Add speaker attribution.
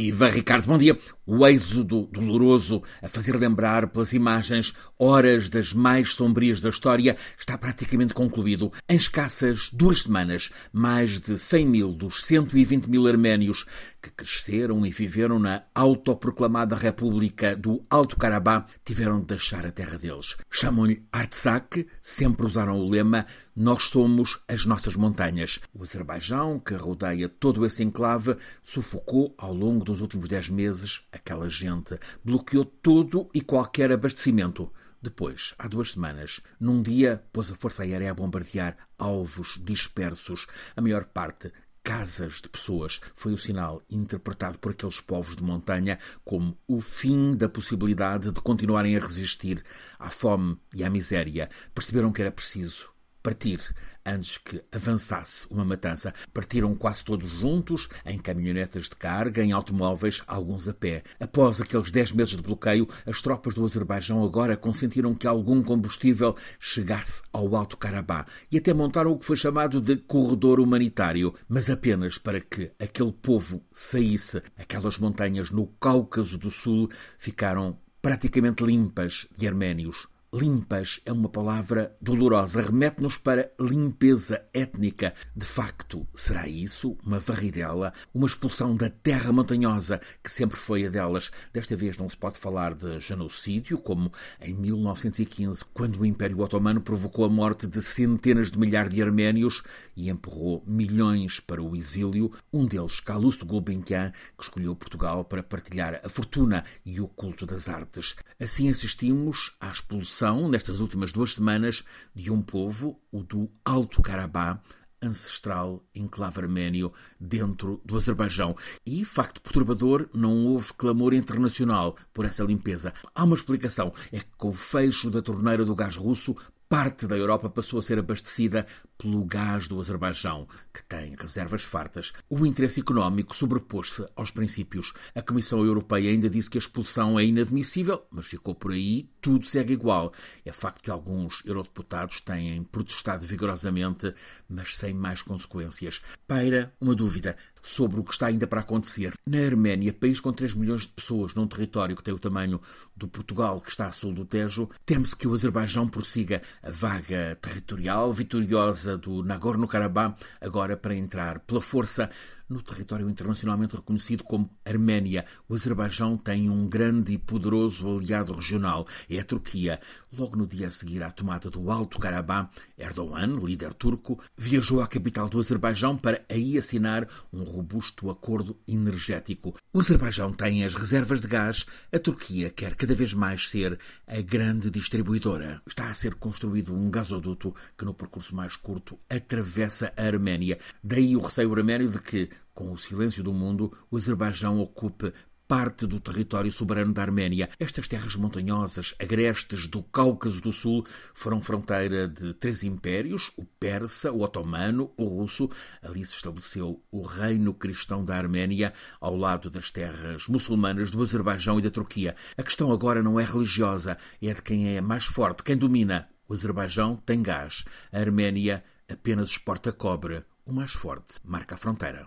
Speaker 1: Viva Ricardo, bom dia. O êxodo doloroso a fazer lembrar pelas imagens horas das mais sombrias da história está praticamente concluído. Em escassas duas semanas, mais de 100 mil dos 120 mil arménios que cresceram e viveram na autoproclamada República do Alto Carabá tiveram de deixar a terra deles. Chamam-lhe Artsakh, sempre usaram o lema Nós somos as nossas montanhas. O Azerbaijão, que rodeia todo esse enclave, sufocou ao longo dos últimos dez meses aquela gente, bloqueou todo e qualquer abastecimento. Depois, há duas semanas, num dia, pôs a Força Aérea a bombardear alvos dispersos, a maior parte casas de pessoas. Foi o sinal interpretado por aqueles povos de montanha como o fim da possibilidade de continuarem a resistir à fome e à miséria. Perceberam que era preciso partir antes que avançasse uma matança. Partiram quase todos juntos, em caminhonetas de carga, em automóveis, alguns a pé. Após aqueles dez meses de bloqueio, as tropas do Azerbaijão agora consentiram que algum combustível chegasse ao Alto Carabá e até montaram o que foi chamado de corredor humanitário, mas apenas para que aquele povo saísse. Aquelas montanhas no Cáucaso do Sul ficaram praticamente limpas de arménios. Limpas é uma palavra dolorosa, remete-nos para limpeza étnica. De facto, será isso uma varridela, uma expulsão da terra montanhosa que sempre foi a delas. Desta vez não se pode falar de genocídio, como em 1915, quando o Império Otomano provocou a morte de centenas de milhares de arménios e empurrou milhões para o exílio. Um deles, Calouste Gulbenkian, que escolheu Portugal para partilhar a fortuna e o culto das artes. Assim assistimos à expulsão nestas últimas duas semanas, de um povo, o do Alto Carabá, ancestral enclave arménio dentro do Azerbaijão. E, facto perturbador, não houve clamor internacional por essa limpeza. Há uma explicação: é que com o fecho da torneira do gás russo, parte da Europa passou a ser abastecida pelo gás do Azerbaijão, que tem reservas fartas. O interesse económico sobrepôs-se aos princípios. A Comissão Europeia ainda disse que a expulsão é inadmissível, mas ficou por aí, tudo segue igual. É facto que alguns eurodeputados têm protestado vigorosamente, mas sem mais consequências. Paira uma dúvida sobre o que está ainda para acontecer. Na Arménia, país com 3 milhões de pessoas, num território que tem o tamanho do Portugal, que está a sul do Tejo, teme-se que o Azerbaijão prossiga a vaga territorial vitoriosa do Nagorno-Karabakh, agora para entrar pela força no território internacionalmente reconhecido como Arménia. O Azerbaijão tem um grande e poderoso aliado regional, é a Turquia. Logo no dia a seguir à tomada do Alto Karabakh, Erdogan, líder turco, viajou à capital do Azerbaijão para aí assinar um robusto acordo energético. O Azerbaijão tem as reservas de gás, a Turquia quer cada vez mais ser a grande distribuidora. Está a ser construído um gasoduto que, no percurso mais curto, atravessa a Arménia. Daí o receio arménio de que com o silêncio do mundo, o Azerbaijão ocupe parte do território soberano da Arménia. Estas terras montanhosas, agrestes do Cáucaso do Sul, foram fronteira de três impérios: o persa, o otomano, o russo. Ali se estabeleceu o reino cristão da Arménia, ao lado das terras muçulmanas do Azerbaijão e da Turquia. A questão agora não é religiosa, é de quem é mais forte, quem domina. O Azerbaijão tem gás, a Arménia apenas exporta cobre. O mais forte marca a fronteira.